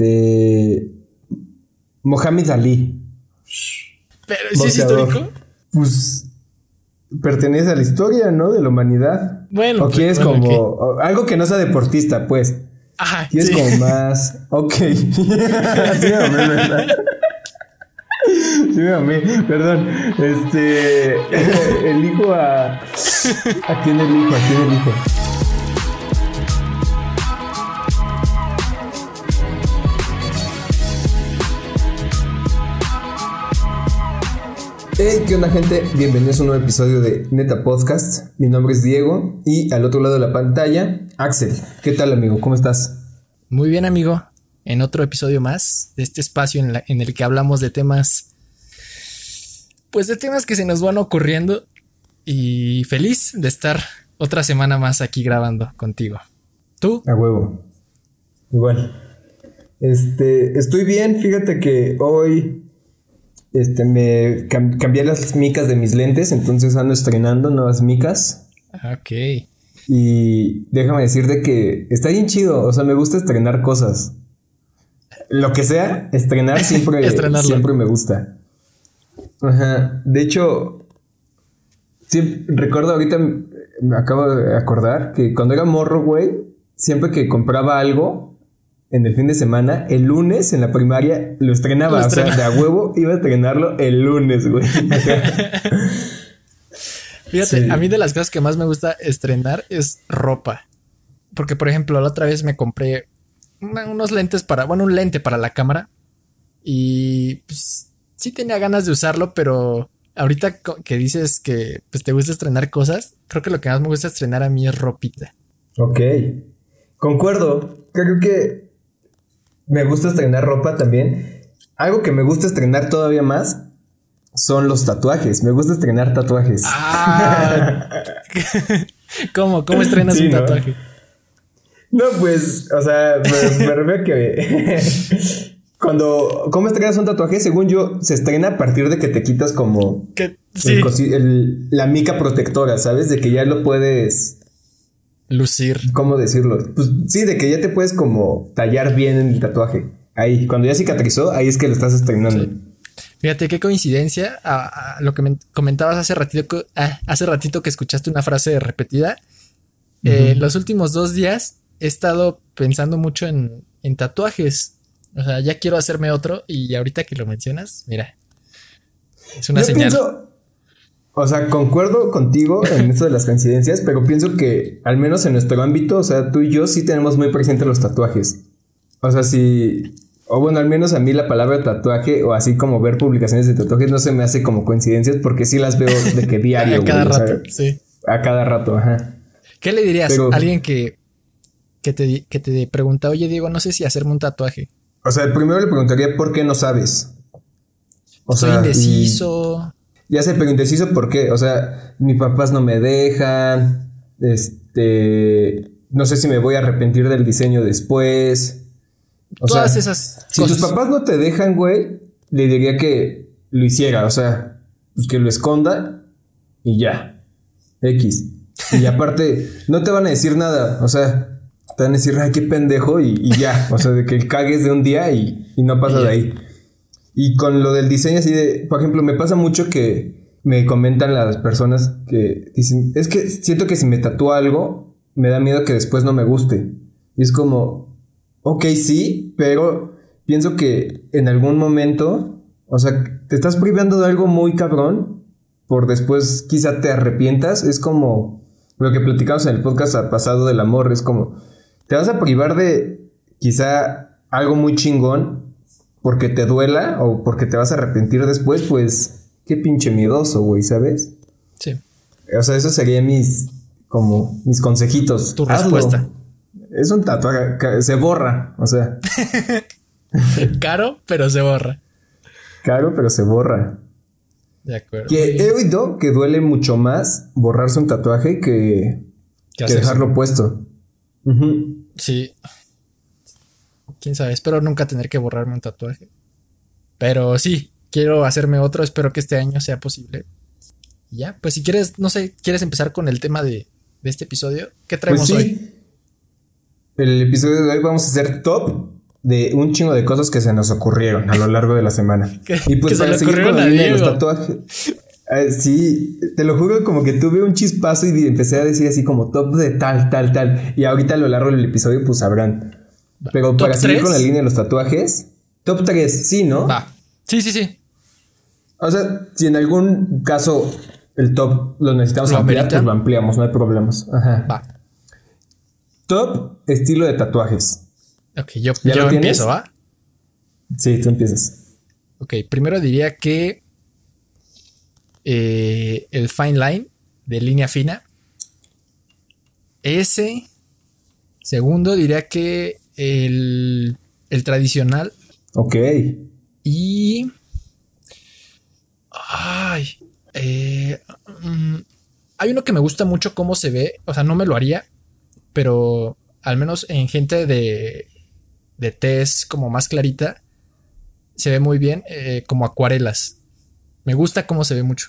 Este. Mohamed Ali. Pero ¿sí es histórico. Pues pertenece a la historia, ¿no? De la humanidad. Bueno, o pues, quieres bueno, como algo que no sea deportista, pues. Ajá, Quieres sí. como más. Ok. sí, me amé, ¿verdad? Sí, me amé, perdón. Este. elijo a. ¿A quién elijo? ¿A quién elijo? Hey, ¿qué onda gente? Bienvenidos a un nuevo episodio de Neta Podcast. Mi nombre es Diego y al otro lado de la pantalla, Axel. ¿Qué tal amigo? ¿Cómo estás? Muy bien, amigo. En otro episodio más de este espacio en, la- en el que hablamos de temas. Pues de temas que se nos van ocurriendo. Y feliz de estar otra semana más aquí grabando contigo. ¿Tú? A huevo. Igual. Este, estoy bien, fíjate que hoy este me cam- cambié las micas de mis lentes, entonces ando estrenando nuevas micas Ah, Ok. y déjame decirte que está bien chido, o sea, me gusta estrenar cosas. Lo que sea, estrenar siempre siempre me gusta. Ajá, de hecho sí, recuerdo ahorita me acabo de acordar que cuando era morro, güey, siempre que compraba algo en el fin de semana, el lunes en la primaria lo estrenaba. Lo O sea, de a huevo iba a estrenarlo el lunes, güey. Fíjate, Sí. a mí de las cosas que más me gusta estrenar es ropa. Porque, por ejemplo, la otra vez me compré una- unos lentes para, bueno, un lente para la cámara. Y pues sí tenía ganas de usarlo, pero ahorita que dices que pues te gusta estrenar cosas, creo que lo que más me gusta estrenar a mí es ropita. Ok. Concuerdo. Creo que me gusta estrenar ropa también. Algo que me gusta estrenar todavía más son los tatuajes. Me gusta estrenar tatuajes. Ah, ¿Cómo? ¿Cómo estrenas Sí, un tatuaje? No, pues, o sea, me, me refiero a que cuando, ¿cómo estrenas un tatuaje? Según yo, se estrena a partir de que te quitas como el sí, el- la mica protectora, ¿sabes? De que ya lo puedes, lucir. ¿cómo decirlo? Pues sí, de que ya te puedes como tallar bien en el tatuaje. Ahí, cuando ya cicatrizó, ahí es que lo estás estrenando. Sí. Fíjate qué coincidencia a, a lo que me comentabas hace ratito, ah, hace ratito que escuchaste una frase repetida. Eh, los últimos dos días he estado pensando mucho en, en tatuajes. O sea, ya quiero hacerme otro y ahorita que lo mencionas, mira, es una Yo señal. pienso, o sea, concuerdo contigo en esto de las coincidencias, pero pienso que al menos en nuestro ámbito, o sea, tú y yo sí tenemos muy presente los tatuajes. O sea, si, o bueno, al menos a mí la palabra tatuaje o así como ver publicaciones de tatuajes no se me hace como coincidencias porque sí las veo de que diario. a cada güey, o sea, rato, sí. a cada rato, ajá. ¿Qué le dirías Pero- a alguien que, que, te, que te pregunta, oye Diego, no sé si hacerme un tatuaje? O sea, primero le preguntaría por qué no sabes. O Soy sea, indeciso. y- Ya sé, pero indeciso por qué. O sea, mis papás no me dejan. Este. No sé si me voy a arrepentir del diseño después. O Todas sea, esas Si cosas. tus papás no te dejan, güey, le diría que lo hiciera. O sea, pues que lo esconda y ya. X. Y aparte, no te van a decir nada. O sea, te van a decir, ay, qué pendejo y, y ya. O sea, de que cagues de un día y, y no pasa de ahí. Y con lo del diseño así de, por ejemplo, me pasa mucho que me comentan las personas que dicen, es que siento que si me tatúo algo, me da miedo que después no me guste. Y es como, ok, sí, pero pienso que en algún momento, o sea, te estás privando de algo muy cabrón, por después quizá te arrepientas, es como lo que platicamos en el podcast pasado del amor, es como, te vas a privar de quizá algo muy chingón porque te duela o porque te vas a arrepentir después, pues qué pinche miedoso, güey, ¿sabes? Sí, O sea, eso sería mis como mis consejitos. Tu Hazlo. respuesta. Es un tatuaje, se borra, o sea, caro, pero se borra. caro, pero se borra. De acuerdo. Que he oído que duele mucho más borrarse un tatuaje que, dejarlo puesto. Ujú. Sí. Quién sabe, espero nunca tener que borrarme un tatuaje. Pero sí, quiero hacerme otro, espero que este año sea posible. Y ya, pues si quieres, no sé, ¿quieres empezar con el tema de, de este episodio? ¿Qué traemos Pues sí. hoy? El episodio de hoy vamos a hacer top de un chingo de cosas que se nos ocurrieron a lo largo de la semana. y pues para seguir con la línea de los tatuajes. Eh, sí, te lo juro, como que tuve un chispazo y empecé a decir así como top de tal, tal, tal. Y ahorita a lo largo del episodio, pues sabrán. Pero para seguir con la línea de los tatuajes, top 3, sí, ¿no? Va. Sí, sí, sí. O sea, si en algún caso el top lo necesitamos ampliar, pues lo ampliamos, no hay problemas. Ajá. Va. Top estilo de tatuajes. Ok, yo, yo empiezo, ¿va? Sí, tú empiezas. Ok, primero diría que eh, el fine line de línea fina. Ese. Segundo, diría que el, el tradicional. Ok. Y. Ay. Eh, mm, hay uno que me gusta mucho cómo se ve. O sea, no me lo haría. Pero al menos en gente de, de test como más clarita, se ve muy bien eh, como acuarelas. Me gusta cómo se ve mucho.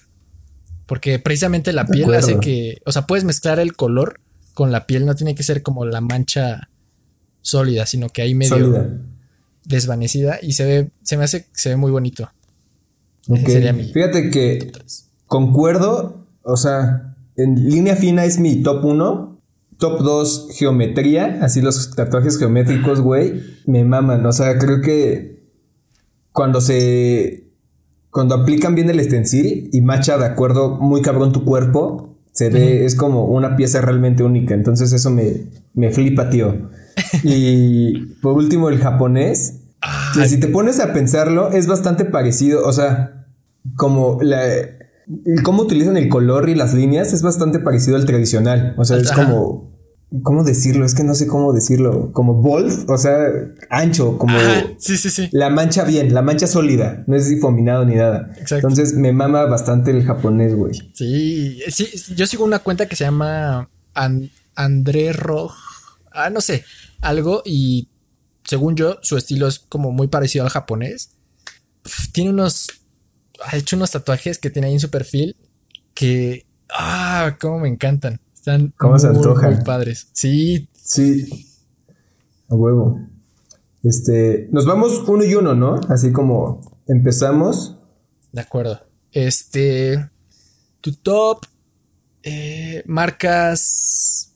Porque precisamente la piel hace que, o sea, puedes mezclar el color con la piel, no tiene que ser como la mancha sólida, sino que hay medio desvanecida y se ve, se me hace, se ve muy bonito. Fíjate que concuerdo, o sea, en línea fina es mi top 1. Top 2, geometría. Así los tatuajes geométricos, güey, me maman. O sea, creo que cuando se cuando aplican bien el stencil y macha de acuerdo muy cabrón tu cuerpo, se ve, es como una pieza realmente única. Entonces eso me, me flipa, tío. Y por último, el japonés. si te pones a pensarlo, es bastante parecido. O sea, como la, cómo utilizan el color y las líneas es bastante parecido al tradicional. O sea, es como ¿Cómo decirlo? Es que no sé cómo decirlo. Como bold, o sea, ancho, como. sí, sí, sí. La mancha bien, la mancha sólida. No es difuminado ni nada. Exacto. Entonces me mama bastante el japonés, güey. Sí, sí. Yo sigo una cuenta que se llama André Roj. Ah, no sé. Algo. Y según yo, su estilo es como muy parecido al japonés. tiene unos. Ha hecho unos tatuajes que tiene ahí en su perfil que. Ah, cómo me encantan. Están ¿Cómo se antoja? muy padres. Sí. Sí. A huevo. Este, nos vamos uno y uno, ¿no? Así como empezamos. De acuerdo. Este, tu top eh, marcas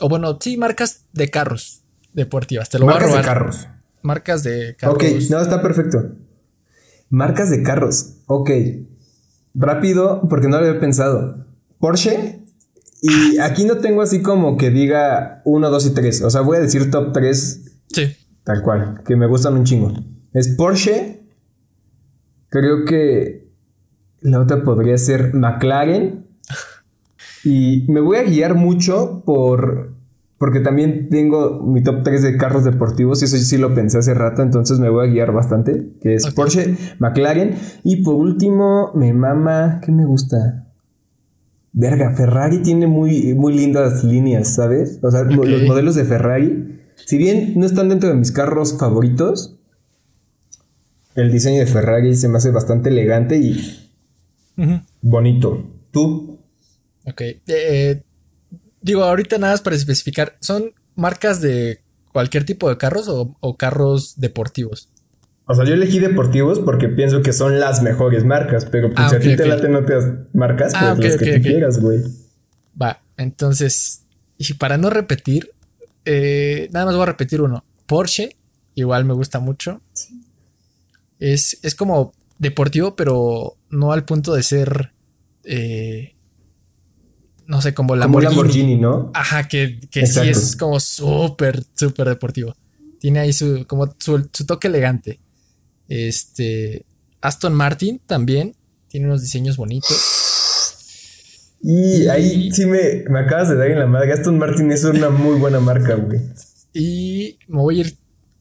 o bueno, sí, marcas de carros deportivas. Te lo marcas voy de carros. Marcas de carros. Ok, no, está perfecto. Marcas de carros. Ok. Rápido, porque no lo había pensado. Porsche, y aquí no tengo así como que diga 1, 2 y 3. O sea, voy a decir top 3. Sí. Tal cual, que me gustan un chingo. Es Porsche. Creo que la otra podría ser McLaren. Y me voy a guiar mucho por. Porque también tengo mi top 3 de carros deportivos. Y eso sí lo pensé hace rato. Entonces me voy a guiar bastante. Que es Porsche, McLaren. Y por último, me mama. ¿Qué me gusta? verga, Ferrari tiene muy, muy lindas líneas, ¿sabes? O sea, los modelos de Ferrari, si bien no están dentro de mis carros favoritos, el diseño de Ferrari se me hace bastante elegante y bonito. ¿Tú? Ok. Eh, digo, ahorita nada más para especificar, ¿son marcas de cualquier tipo de carros o carros deportivos? O sea, yo elegí deportivos porque pienso que son las mejores marcas, pero pues ah, si a ti te laten otras marcas, pues ah, las que tú quieras, güey. Va, entonces, y para no repetir, eh, nada más voy a repetir uno. Porsche, igual me gusta mucho. Es, es como deportivo, pero no al punto de ser. Eh, no sé, como Lamborghini. Como Lamborghini, ¿no? Ajá, que, que sí es como súper, súper deportivo. Tiene ahí su, como su toque elegante. Este. Aston Martin también tiene unos diseños bonitos. Y, ahí sí me, me, acabas de dar en la madre. Aston Martin es una muy buena marca, güey. Y me voy a ir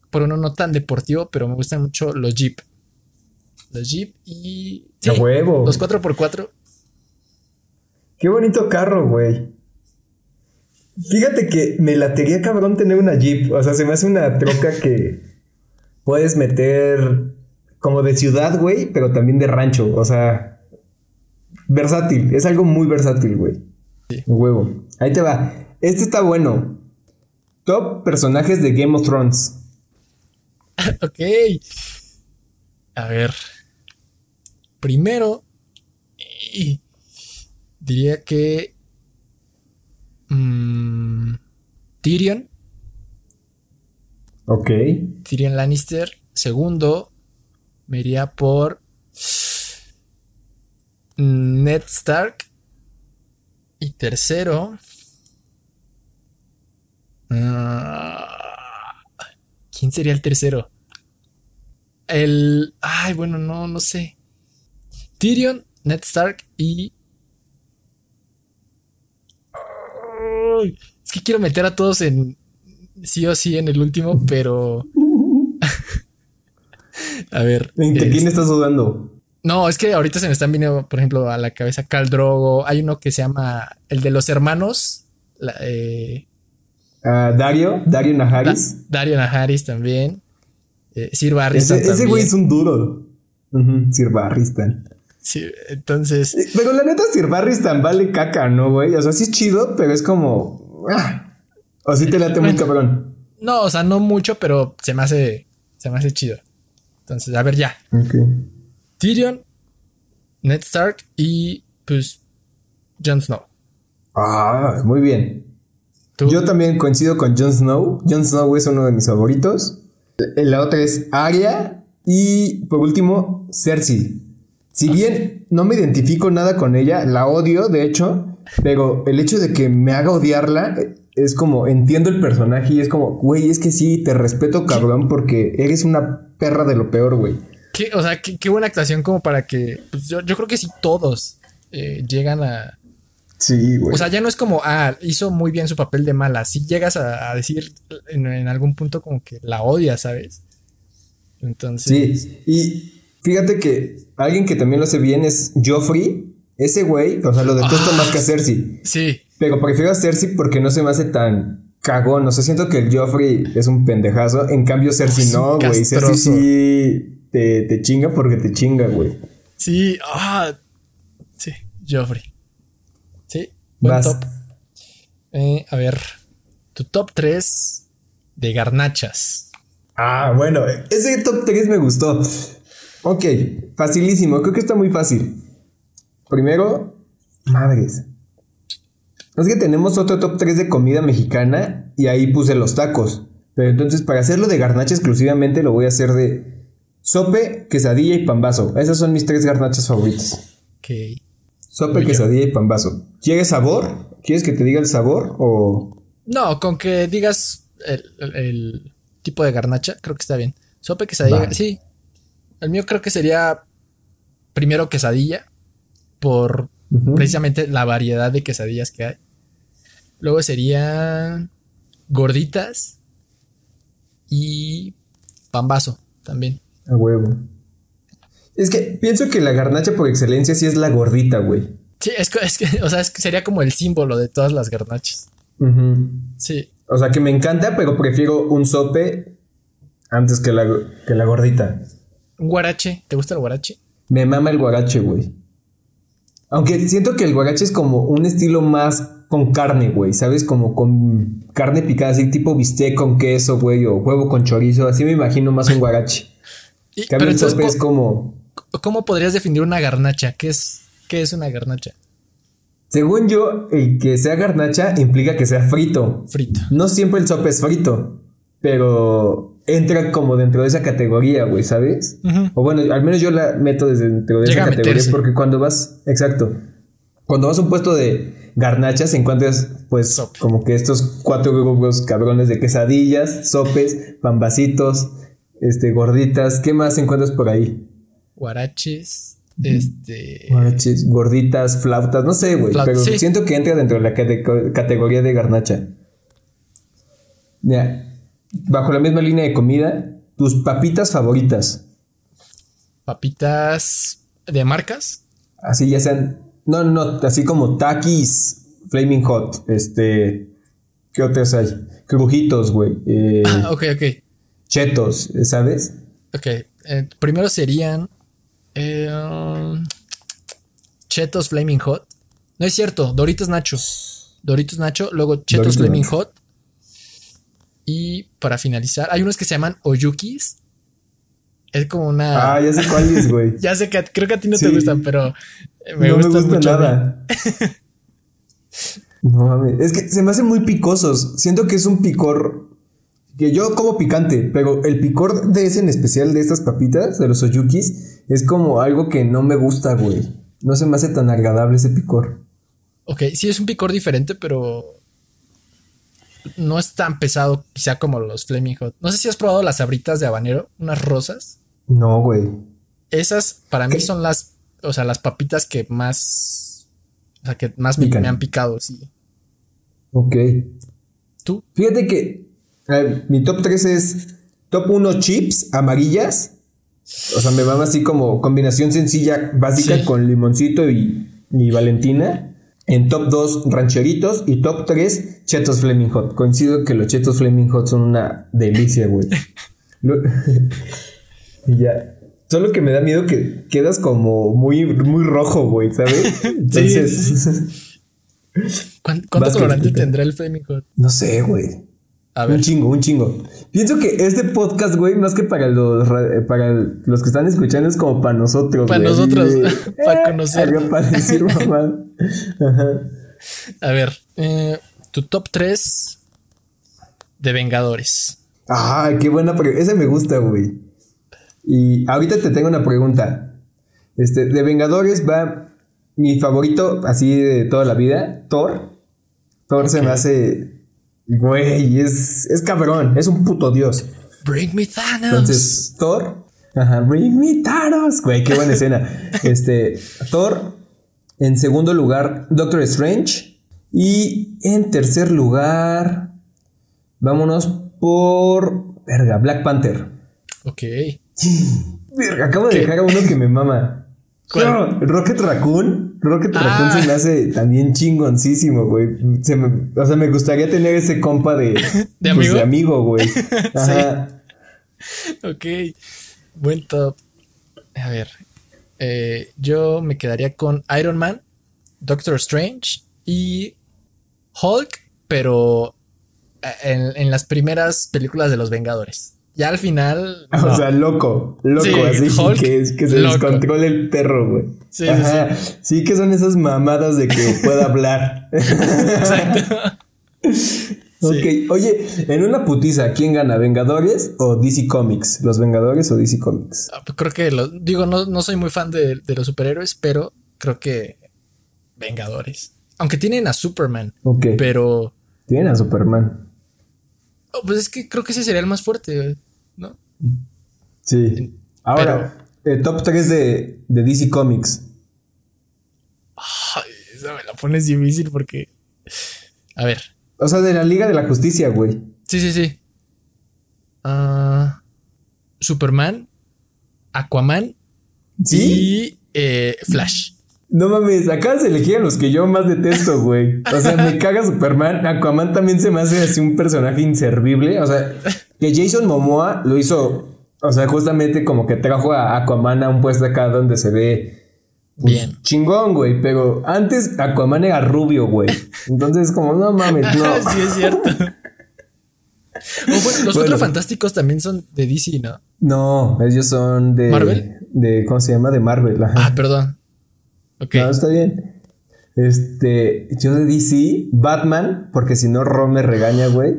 por uno no tan deportivo, pero me gustan mucho los Jeep. Los Jeep y. Sí, huevo! Los 4x4. Qué bonito carro, güey. Fíjate que me latería cabrón tener una Jeep. O sea, se me hace una troca que puedes meter como de ciudad, güey, pero también de rancho. O sea, versátil. Es algo muy versátil, güey. Sí. Huevo. Ahí te va. Este está bueno. Top personajes de Game of Thrones. ok. A ver. Primero, diría que mm, Tyrion. Ok. Tyrion Lannister. Segundo, me iría por Ned Stark. Y tercero. Ah, ¿Quién sería el tercero? El. Ay, bueno, no, no sé. Tyrion, Ned Stark y. es que quiero meter a todos en. Sí o sí en el último, pero. a ver. ¿En quién este, estás dudando? No, es que ahorita se me están viniendo, por ejemplo, a la cabeza Cal Drogo. Hay uno que se llama el de los hermanos. Eh, ah, Dario, Dario Naharis. Dario Naharis también. Eh, Sir Barristan. Ese, güey es un duro. Sir Barristan. Sí, entonces. Eh, pero la neta, Sir Barristan vale caca, ¿no, güey? O sea, sí es chido, pero es como. Ah, o sí te late muy cabrón. No, o sea, no mucho, pero se me hace. Se me hace chido. Entonces, a ver, ya. Ok. Tyrion, Ned Stark y pues Jon Snow. Ah, muy bien. Yo también coincido con Jon Snow. Jon Snow es uno de mis favoritos. La otra es Arya y por último Cersei. Si bien no me identifico nada con ella, la odio de hecho, pero el hecho de que me haga odiarla es como entiendo el personaje y es como, güey, es que sí, te respeto cabrón porque eres una perra de lo peor, güey o sea, qué, buena actuación como para que. Pues yo, creo que sí todos eh, llegan a. Sí, güey. O sea, ya no es como, ah, hizo muy bien su papel de mala. Si llegas a, decir en, algún punto como que la odia, ¿sabes? Entonces. Sí, y fíjate que alguien que también lo hace bien es Joffrey. Ese güey, o sea, lo detesto más que a Cersei. Sí. Pero prefiero a Cersei porque no se me hace tan cagón. O sea, siento que el Joffrey es un pendejazo. En cambio, Cersei no, güey. Cersei sí te, chinga porque te chinga, güey. Sí, ah, sí, Joffrey. Sí, buen top. Eh, a ver, tu top 3 de garnachas. Ah, bueno, ese top 3 me gustó. Ok, facilísimo, creo que está muy fácil. Primero, madres. Es que tenemos otro top 3 de comida mexicana y ahí puse los tacos. Pero entonces para hacerlo de garnacha exclusivamente lo voy a hacer de Sope, quesadilla y pambazo. Esas son mis tres garnachas favoritas. Ok. Sope, quesadilla y pambazo. ¿Quieres sabor? ¿Quieres que te diga el sabor o...? No, con que digas el, tipo de garnacha, creo que está bien. Sope, quesadilla, sí. El mío creo que sería primero quesadilla, por precisamente la variedad de quesadillas que hay. Luego sería gorditas y pambazo también. A huevo. Es que pienso que la garnacha por excelencia sí es la gordita, güey. Sí, es que, es que o sea, es que sería como el símbolo de todas las garnachas. Sí. O sea, que me encanta, pero prefiero un sope antes que la, que la gordita. ¿Un guarache? ¿Te gusta el guarache? Me mama el guarache, güey. Aunque siento que el guarache es como un estilo más con carne, güey, ¿sabes? Como con carne picada, así tipo bistec con queso, güey, o huevo con chorizo. Así me imagino más un guarache pero entonces, es como. ¿Cómo podrías definir una garnacha? ¿Qué es, qué es una garnacha? Según yo, el que sea garnacha implica que sea frito. Frito. No siempre el sope es frito, pero entra como dentro de esa categoría, güey, ¿sabes? O bueno, al menos yo la meto desde dentro de esa categoría porque cuando vas, exacto, cuando vas a un puesto de garnachas encuentras pues como que estos cuatro grupos cabrones de quesadillas, sopes, pambacitos, este, gorditas. ¿Qué más encuentras por ahí? Guaraches. Este. Guaraches, gorditas, flautas, no sé, güey. Pero siento que entra dentro de la categoría de garnacha. Ya. Bajo la misma línea de comida, tus papitas favoritas. Papitas de marcas. Así ya sean. No, no, así como Takis, Flaming Hot, este. ¿Qué otras hay? Crujitos, güey. Eh, ah, ok, ok chetos, ¿sabes? Ok, eh, primero serían eh, um, chetos Flaming Hot. No es cierto, Doritos Nacho. Doritos Nacho, luego chetos Flaming Hot. Y para finalizar, hay unos que se llaman Oyukis, Es como una. Ah, ya sé cuál es, güey. ya sé que creo que a ti no te gustan, pero me no gustan me gusta mucho nada. no mames. Es que se me hacen muy picosos. Siento que es un picor. Que yo como picante, pero el picor de ese en especial de estas papitas, de los oyukis, es como algo que no me gusta, güey. No se me hace tan agradable ese picor. Ok, sí es un picor diferente, pero no es tan pesado quizá como los Flaming Hot. No sé si has probado las sabritas de habanero, unas rosas. No, güey. Esas para mí ¿Qué? son las, o sea, las papitas que más, o sea, que más me, me han picado, sí. Ok. ¿Tú? Fíjate que eh, mi top 3 es top 1 chips amarillas. O sea, me van así como combinación sencilla, básica Sí. con limoncito y, y Valentina. En top 2 rancheritos y top 3 chetos Flaming Hot. Coincido que los chetos Flaming Hot son una delicia, güey. Y ya. Solo que me da miedo que quedas como muy, muy rojo, güey, ¿sabes? Entonces, ¿Cuán- ¿Cuánto colorante tendrá el Flaming Hot? no sé, güey. A Un chingo, un chingo. Pienso que este podcast, güey, más que para los eh, para los que están escuchando, es como para nosotros. Para nosotros, para conocer. Para decir mamá. Ajá. a ver, eh, tu top 3 de Vengadores. Ay, qué buena pregunta. Ese me gusta, güey. Y ahorita te tengo una pregunta. Este, de Vengadores va mi favorito, así de toda la vida, Thor. Thor se me hace. Güey, es, es cabrón, es un puto dios. Bring me Thanos. Entonces, Thor. Ajá, bring me Thanos. Güey, qué buena escena. Este, Thor. En segundo lugar, Doctor Strange. Y en tercer lugar, vámonos por. Verga, Black Panther. ok. Verga, acabo de ¿Qué? dejar a uno que me mama. ¿Cuál? No, Rocket Raccoon. Rocket Ah. Raccoon se me hace también chingoncísimo, güey. Se me- o sea, me gustaría tener ese compa de, ¿De pues, amigo? de amigo, güey. Ajá. Ok. Buen top. A ver. eh, yo me quedaría con Iron Man, Doctor Strange y Hulk, pero eh, en, en las primeras películas de los Vengadores. Ya al final. O sea, loco, loco, Sí, así Hulk, que, es- que se loco. descontrole el perro, güey. Sí, sí, sí. que son esas mamadas de que pueda hablar. Exacto. ok, oye, en una putiza, ¿quién gana? ¿Vengadores o DC Comics? ¿Los Vengadores o DC Comics? Ah, pues Creo que lo, digo, no, no soy muy fan de, de los superhéroes, pero creo que Vengadores. Aunque tienen a Superman, Ok, pero tienen a Superman. oh, pues es que creo que ese sería el más fuerte. Sí. Ahora, eh, top 3 de, de DC Comics. Ay, esa me la pones difícil porque. A ver. O sea, de la Liga de la Justicia, güey. Sí, sí, sí. Ah, Superman, Aquaman ¿Sí? y eh, Flash. No mames, acabas de elegir a los que yo más detesto, güey. O sea, me caga Superman. Aquaman también se me hace así un personaje inservible. O sea, que Jason Momoa lo hizo. O sea, justamente como que trajo a Aquaman a un puesto acá donde se ve. pues, Bien. Chingón, güey. Pero antes Aquaman era rubio, güey. Entonces, como, no mames, no. sí, es cierto. O bueno, los Bueno. cuatro fantásticos también son de DC, ¿no? No, ellos son de. ¿Marvel? De, ¿Cómo se llama? De Marvel. Ajá. Ah, perdón. Ok. No, está bien. Este, yo de DC, Batman, porque si no, Ron me regaña, güey.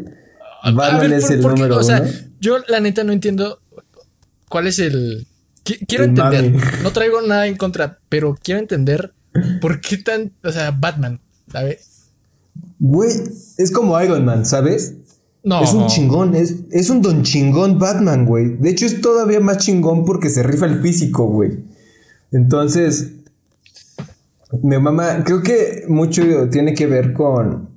A Batman ver, es ¿por- el número O sea, uno. yo la neta no entiendo cuál es el. Qui- Quiero El entender. No traigo nada en contra, pero quiero entender por qué tan. O sea, Batman, ¿sabes? Güey, es como Iron Man, ¿sabes? No. Es un chingón, es, es un don chingón Batman, güey. De hecho, es todavía más chingón porque se rifa el físico, güey. Entonces, mi mamá, creo que mucho tiene que ver con.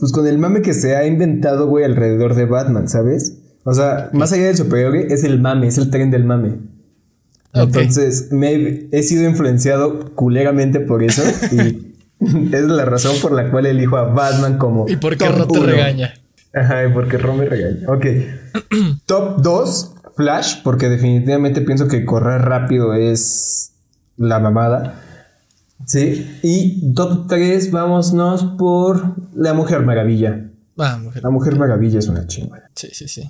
Pues con el mame que se ha inventado, güey, alrededor de Batman, ¿sabes? O sea, más allá del superhéroe, es el mame, es el tren del mame. Ok. Entonces, me he, sido influenciado culeramente por eso y es la razón por la cual elijo a Batman como. ¿Y por qué top no te uno. regaña? Ajá, y porque Ron me regaña. Ok. top 2, Flash, porque definitivamente pienso que correr rápido es la mamada. Sí. Y top 3, vámonos por La Mujer Maravilla. Ah, mujer. La Mujer Maravilla es una chingada. Sí, sí, sí.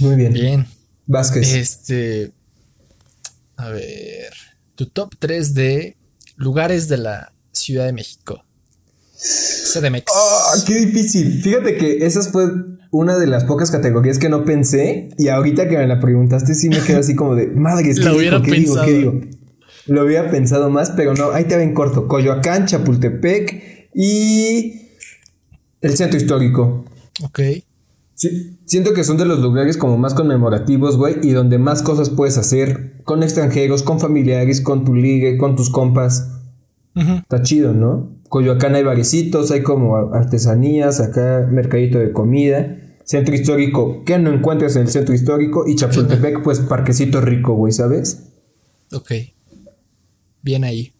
Muy bien. Bien. Vázquez. Este. A ver. Tu top 3 de lugares de la Ciudad de México. CDMX. Oh, qué difícil. Fíjate que esa fue una de las pocas categorías que no pensé. Y ahorita que me la preguntaste, sí me quedé así como de madre, ¿qué, digo, ¿qué digo? ¿Qué digo? Lo hubiera pensado más, pero no, ahí te ven corto. Coyoacán, Chapultepec y el centro histórico. Ok. Sí, siento que son de los lugares como más conmemorativos, güey, y donde más cosas puedes hacer con extranjeros, con familiares, con tu ligue, con tus compas. Está chido, ¿no? Coyoacán hay barecitos, hay como artesanías, acá mercadito de comida. Centro histórico, ¿qué no encuentras en el centro histórico? Y Chapultepec, pues parquecito rico, güey, ¿sabes? Ok. Bien ahí.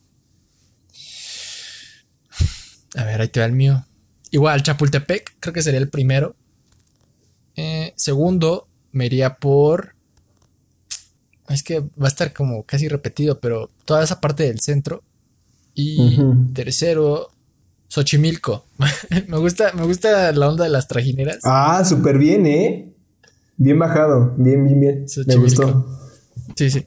A ver, ahí te va el mío. Igual, Chapultepec, creo que sería el primero. Eh, segundo, me iría por. Es que va a estar como casi repetido, pero toda esa parte del centro. Y tercero, Xochimilco. me, gusta, me gusta la onda de las trajineras. Ah, súper bien, ¿eh? Bien bajado. Bien, bien, bien. Me gustó. Sí, sí.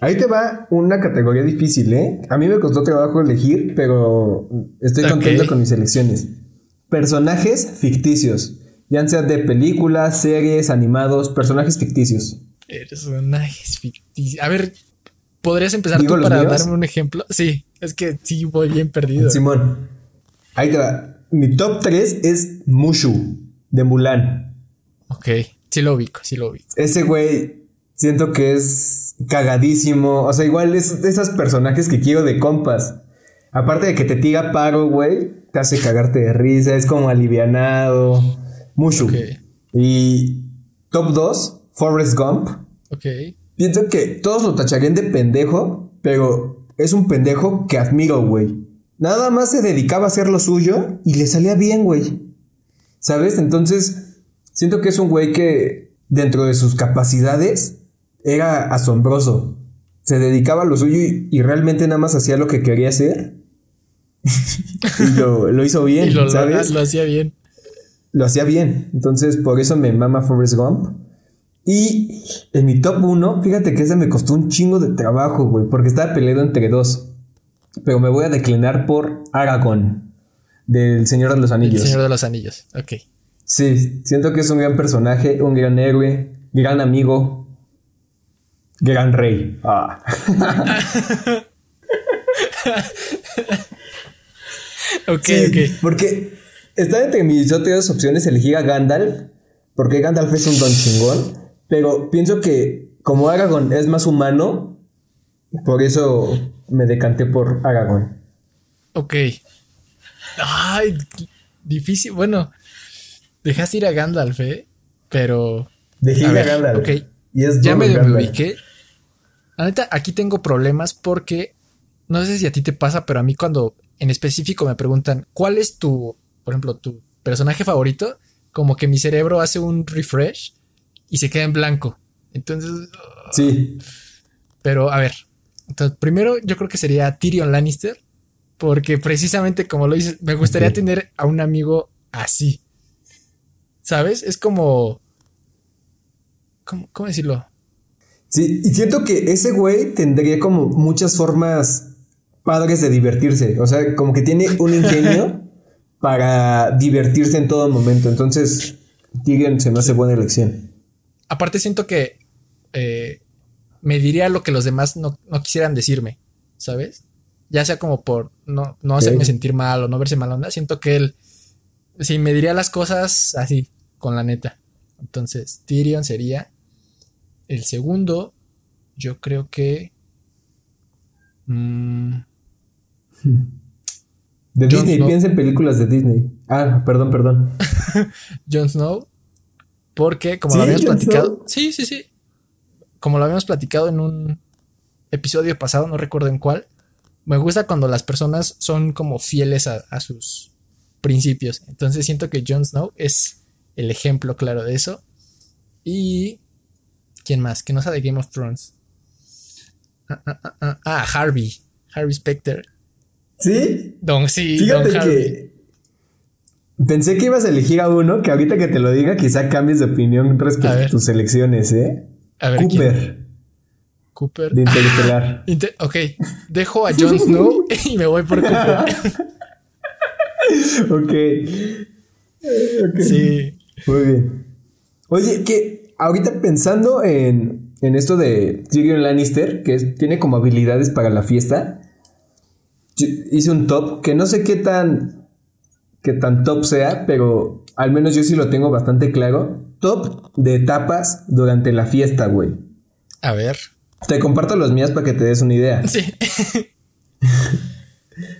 Ahí te va una categoría difícil, ¿eh? A mí me costó trabajo elegir, pero estoy contento con mis elecciones. Personajes ficticios. Ya sean de películas, series, animados, personajes ficticios. Personajes ficticios. A ver, ¿podrías empezar tú para darme un ejemplo? Sí. Es que sí voy bien perdido. Simón. Ahí te va. Mi top 3 es Mushu, de Mulan. Ok, sí lo ubico, sí lo ubico. Ese güey, siento que es cagadísimo. O sea, igual es de esos personajes que quiero de compas. Aparte de que te tira paro, güey, te hace cagarte de risa, es como alivianado. Mushu. Okay. Y top 2, Forrest Gump. Ok. Pienso que todos lo tacharían de pendejo, pero es un pendejo que admiro, güey. Nada más se dedicaba a hacer lo suyo y le salía bien, güey. ¿Sabes? Entonces, siento que es un güey que dentro de sus capacidades era asombroso. Se dedicaba a lo suyo y, realmente nada más hacía lo que quería hacer. y lo, hizo bien, ¿sabes? Lo, hacía bien. Lo hacía bien. Entonces, por eso me mama Forrest Gump. Y en mi top 1, fíjate que ese me costó un chingo de trabajo, güey, porque estaba peleado entre dos. Pero me voy a declinar por Aragón, del Señor de los Anillos. El Señor de los Anillos, ok. Sí, siento que es un gran personaje, un gran héroe, gran amigo, gran rey. Ah. ok, ok. Porque está entre mis otras opciones elegir a Gandalf, porque Gandalf es un don chingón. Pero pienso que como Aragorn es más humano, por eso me decanté por Aragorn. Ok. Ay, difícil. Bueno, dejaste ir a Gandalf, ¿eh? Pero. Dejé ir a, Gandalf. Ok. Y es ya me, me ubiqué. La neta, aquí tengo problemas porque. No sé si a ti te pasa, pero a mí cuando en específico me preguntan cuál es tu, por ejemplo, tu personaje favorito, como que mi cerebro hace un refresh y se queda en blanco. Entonces. Sí. Pero a ver. Entonces, primero yo creo que sería Tyrion Lannister. Porque precisamente como lo dices, me gustaría tener a un amigo así. ¿Sabes? Es como. ¿Cómo, ¿Cómo decirlo? Sí, y siento que ese güey tendría como muchas formas padres de divertirse. O sea, como que tiene un ingenio para divertirse en todo momento. Entonces, Tyrion se me hace buena elección. Aparte siento que eh, me diría lo que los demás no, quisieran decirme, ¿sabes? Ya sea como por no, no hacerme sentir mal o no verse mal onda, siento que él sí me diría las cosas así, con la neta. Entonces, Tyrion sería el segundo. Yo creo que. Mm, de Disney, piensa en películas de Disney. Ah, perdón, perdón. Jon Snow. Porque, como lo habíamos platicado. Sí, sí, sí. Como lo habíamos platicado en un episodio pasado, no recuerdo en cuál. Me gusta cuando las personas son como fieles a, sus principios. Entonces siento que Jon Snow es el ejemplo claro de eso. Y. ¿Quién más? Que no sea de Game of Thrones. Ah, ah, ah, ah Harvey. Harvey Specter. ¿Sí? Don, sí, Don Harvey. Pensé que ibas a elegir a uno que ahorita que te lo diga, quizá cambies de opinión respecto a, tus elecciones, ¿eh? A ver, Cooper. Cooper. De Interestelar. Inter- ok, dejo a Jon Snow y me voy por Cooper. ok. Ok. sí. Muy bien. Oye, que ahorita pensando en, en esto de Tyrion Lannister, que es- tiene como habilidades para la fiesta, hice un top que no sé qué tan, qué tan top sea, pero al menos yo sí lo tengo bastante claro. Top de etapas durante la fiesta, güey. A ver. Te comparto los mías para que te des una idea. Sí.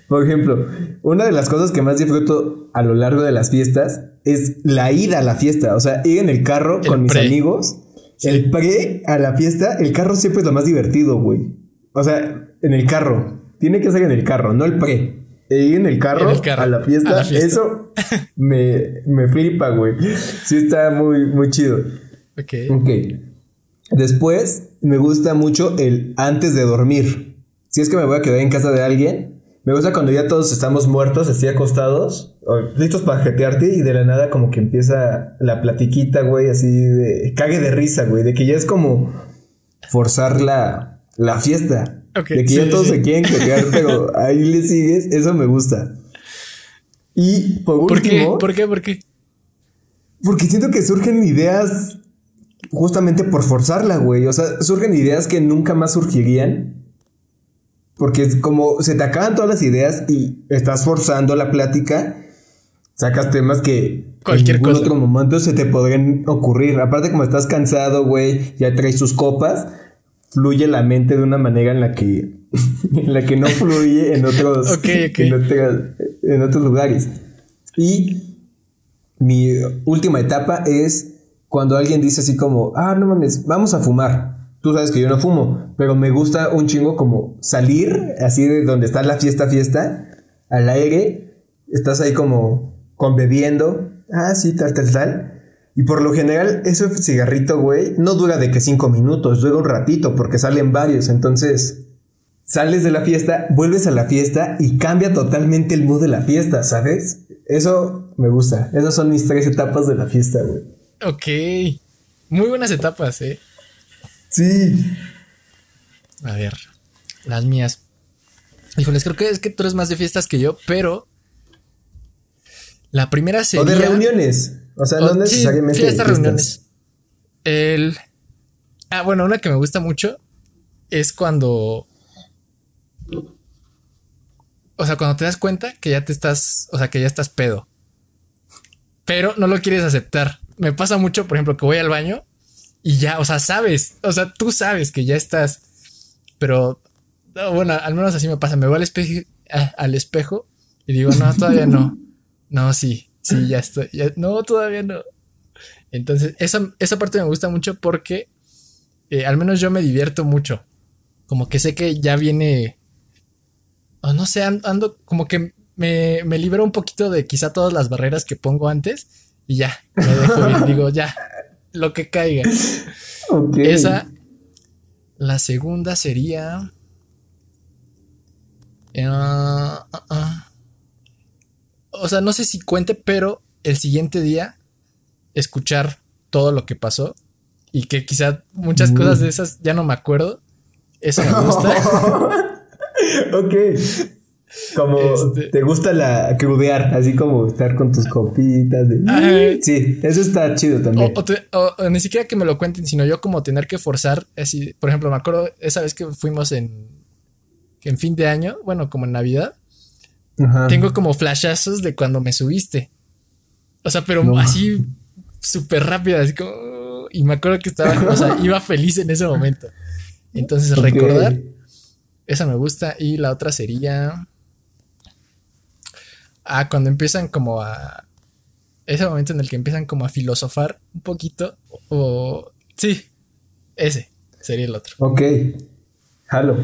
Por ejemplo, una de las cosas que más disfruto a lo largo de las fiestas es la ida a la fiesta. O sea, ir en el carro El con mis amigos. El pre a la fiesta, el carro siempre es lo más divertido, güey. O sea, en el carro. Tiene que ser en el carro, no el pre. E ir en el carro, En el carro, a, la fiesta, a la fiesta. eso me, me flipa, güey. Sí está muy, muy chido. Ok. Ok. Después me gusta mucho el antes de dormir. Si es que me voy a quedar en casa de alguien, me gusta cuando ya todos estamos muertos, así acostados, listos para jetearte y de la nada como que empieza la platiquita, güey, así de cague de risa, güey, de que ya es como forzar la, la fiesta. De que sí, ya todos sí. se quieren jetear, pero ahí le sigues, eso me gusta. Y por ¿Por qué? último, ¿Por qué? ¿Por qué? porque siento que surgen ideas justamente por forzarla, güey. O sea, surgen ideas que nunca más surgirían. Porque es como se te acaban todas las ideas y estás forzando la plática, sacas temas que Cualquier en ningún cosa. otro momento se te podrían ocurrir. Aparte, como estás cansado, güey, ya traes tus copas, fluye la mente de una manera en la que, en la que no fluye en otros, Ok, ok. En, otras- en otros lugares. Y mi última etapa es cuando alguien dice así como, ah, no mames, vamos a fumar. Tú sabes que yo no fumo, pero me gusta un chingo como salir, así de donde está la fiesta, fiesta, al aire, estás ahí como con bebiendo, ah, sí, tal, tal, tal. Y por lo general, ese cigarrito, güey, no dura de que cinco minutos, dura un ratito, porque salen varios, entonces sales de la fiesta, vuelves a la fiesta y cambia totalmente el mood de la fiesta, ¿sabes? Eso me gusta. Esas son mis tres etapas de la fiesta, güey. Ok. Muy buenas etapas, eh. Sí. A ver. Las mías. Híjoles, creo que es que tú eres más de fiestas que yo, pero. La primera sería. O de reuniones. O sea, no o- sí, necesariamente. fiestas, fiestas. reuniones. El. Ah, bueno, una que me gusta mucho es cuando. O sea, cuando te das cuenta que ya te estás. O sea, que ya estás pedo. Pero no lo quieres aceptar. Me pasa mucho, por ejemplo, que voy al baño y ya, o sea, sabes. O sea, tú sabes que ya estás. Pero. no, bueno, al menos así me pasa. Me voy al espejo, al espejo y digo, no, todavía no. No, sí, sí, ya estoy. no, todavía no. Entonces, esa, esa parte me gusta mucho porque eh, al menos yo me divierto mucho. Como que sé que ya viene. O no sé, an- ando como que me, me libero un poquito de quizá todas las barreras que pongo antes y ya, me dejo ir. Digo, ya, lo que caiga. Ok. Esa. La segunda sería. eh, ah, ah. O sea, no sé si cuente, pero el siguiente día escuchar todo lo que pasó y que quizá muchas cosas de esas ya no me acuerdo. Eso me gusta. ok. Como Este- te gusta la crudear, así como estar con tus copitas. De... Ajá. Sí, eso está chido también. o te- o- o ni siquiera que me lo cuenten, sino yo como tener que forzar. Así, por ejemplo, me acuerdo esa vez que fuimos en, en fin de año, bueno, como en Navidad. Ajá. Tengo como flashazos de cuando me subiste. O sea, pero No. así súper rápido, así como. Y me acuerdo que estaba, o sea, iba feliz en ese momento. Entonces, recordar, esa me gusta. Y la otra sería. Ah, cuando empiezan como a. Ese momento en el que empiezan como a filosofar un poquito. O. Sí, ese sería el otro. Ok. Jalo.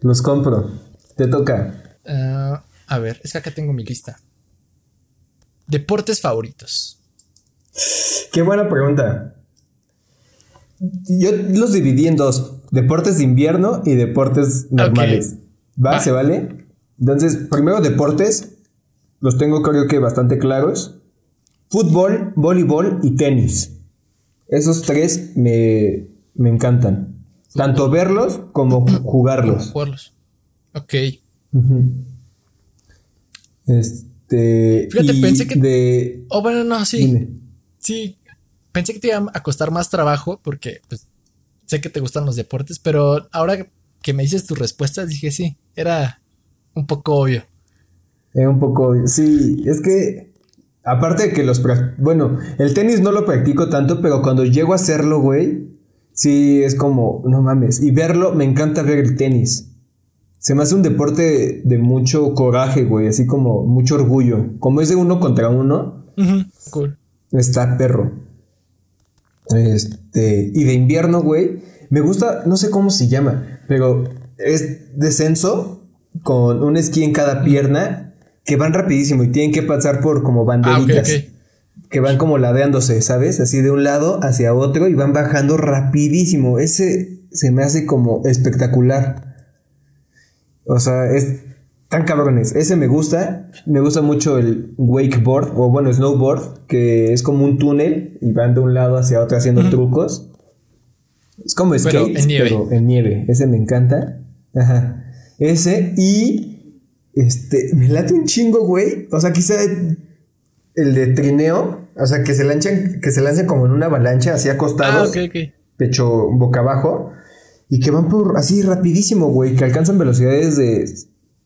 Los compro. Te toca. Ah, a ver, es que acá tengo mi lista. Deportes favoritos. Qué buena pregunta. Yo los dividí en dos: deportes de invierno y deportes normales. ¿Va? Va. ¿Se vale? Entonces, primero deportes. Los tengo creo que bastante claros. Fútbol, voleibol y tenis. Esos tres me, me encantan. Tanto verlos como jugarlos. jugarlos. Ok. Este. Fíjate, pensé que. De... Oh, bueno, no, sí. Sí. Pensé que te iba a costar más trabajo porque pues, sé que te gustan los deportes, pero ahora que me dices tus respuestas, dije sí, era un poco obvio. Era un poco. Sí, es que. Aparte de que los. Bueno, el tenis no lo practico tanto, pero cuando llego a hacerlo, güey. Sí, es como, no mames. Y verlo, me encanta ver el tenis. Se me hace un deporte de mucho coraje, güey, así como mucho orgullo. Como es de uno contra uno. Cool. Está perro. Este, y de invierno, güey, me gusta, no sé cómo se llama, pero es descenso con un esquí en cada pierna que van rapidísimo y tienen que pasar por como banderitas. Ah, que van como ladeándose, ¿sabes? Así de un lado hacia otro y van bajando rapidísimo. Ese se me hace como espectacular. O sea, es tan cabrones. Ese me gusta. Me gusta mucho el wakeboard o bueno, snowboard, que es como un túnel y van de un lado hacia otro haciendo trucos. Es como skate, pero en nieve. pero en nieve. Ese me encanta. Ajá. Ese y este me late un chingo, güey. O sea, quizá el de trineo, o sea, que se lanchan que se lancen como en una avalancha así acostados. Ah. Pecho boca abajo y que van por así rapidísimo, güey, que alcanzan velocidades de,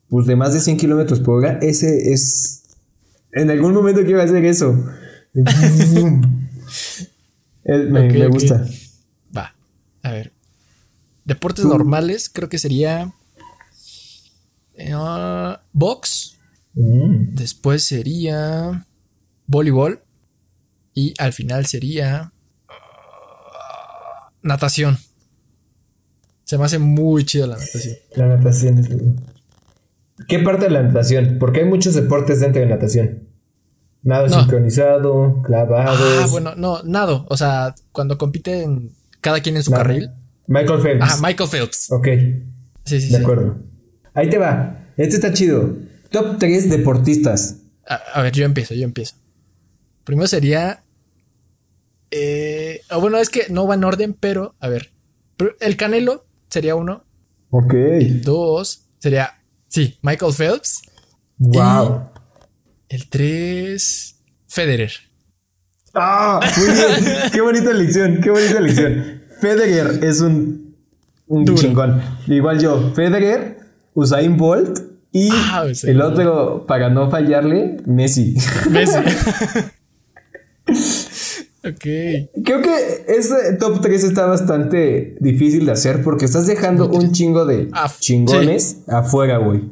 pues de más de 100 kilómetros por hora. Ese es. En algún momento quiero hacer eso. me, gusta. Va, a ver. Deportes normales, creo que sería. Uh, box. Mm. Después sería. Voleibol. Y al final sería. Uh, natación. Se me hace muy chida la natación. La natación es ¿Qué parte de la natación? Porque hay muchos deportes dentro de natación. Nado sincronizado, clavados. Ah, bueno, no, nado. O sea, cuando compiten cada quien en su carril. Michael Phelps. Ah, Michael Phelps. Ok. Sí, sí, De acuerdo. Ahí te va. Este está chido. Top 3 deportistas. A, ver, yo empiezo, yo empiezo. Primero sería. Eh, bueno, es que no va en orden, pero a ver. El Canelo sería uno. Ok. dos sería, sí, Michael Phelps. Wow. el tres, Federer. Ah, muy bien. qué bonita elección, qué bonita elección. Federer es un, un chingón. Igual yo, Federer, Usain Bolt y ah, el otro, para no fallarle, Messi. Messi. Ok. Creo que ese top 3 está bastante difícil de hacer porque estás dejando un chingo de chingones afuera, güey.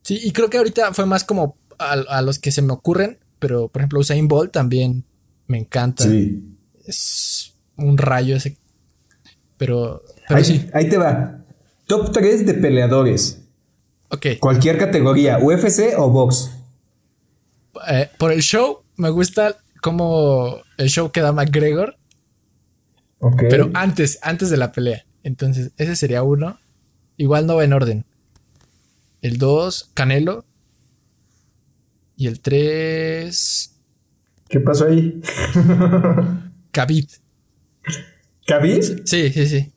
Sí, y creo que ahorita fue más como a, los que se me ocurren, pero por ejemplo Usain Bolt también me encanta. Sí. Es un rayo ese. Pero, ahí, sí. Ahí te va. Top 3 de peleadores. Ok. Cualquier categoría, UFC o box. Eh, por el show me gusta como el show que da McGregor. Ok. Pero antes, antes de la pelea. Entonces, ese sería uno. Igual no va en orden. El dos, Canelo. Y el tres. ¿Qué pasó ahí? Khabib. ¿Khabib? Sí, sí, sí.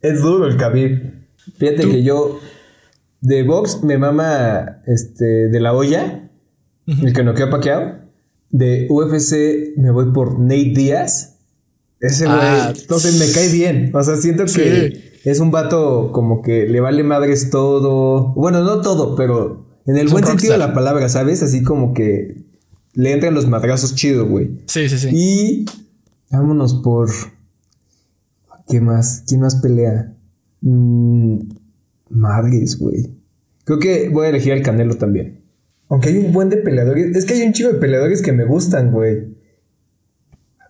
Es duro el Khabib. Fíjate que yo de box me mama este de la olla, el que no queda paqueado. De UFC me voy por Nate Díaz. Ese güey. Ah, entonces me cae bien. O sea, siento que es un vato como que le vale madres todo. Bueno, no todo, pero en el buen sentido de la palabra, ¿sabes? Así como que le entran los madrazos chido, güey. Sí, sí, sí. Y vámonos por. ¿Qué más? ¿Quién más pelea? Mm, madres, güey. Creo que voy a elegir al Canelo también. Aunque hay un buen de peleadores. Es que hay un chico de peleadores que me gustan, güey.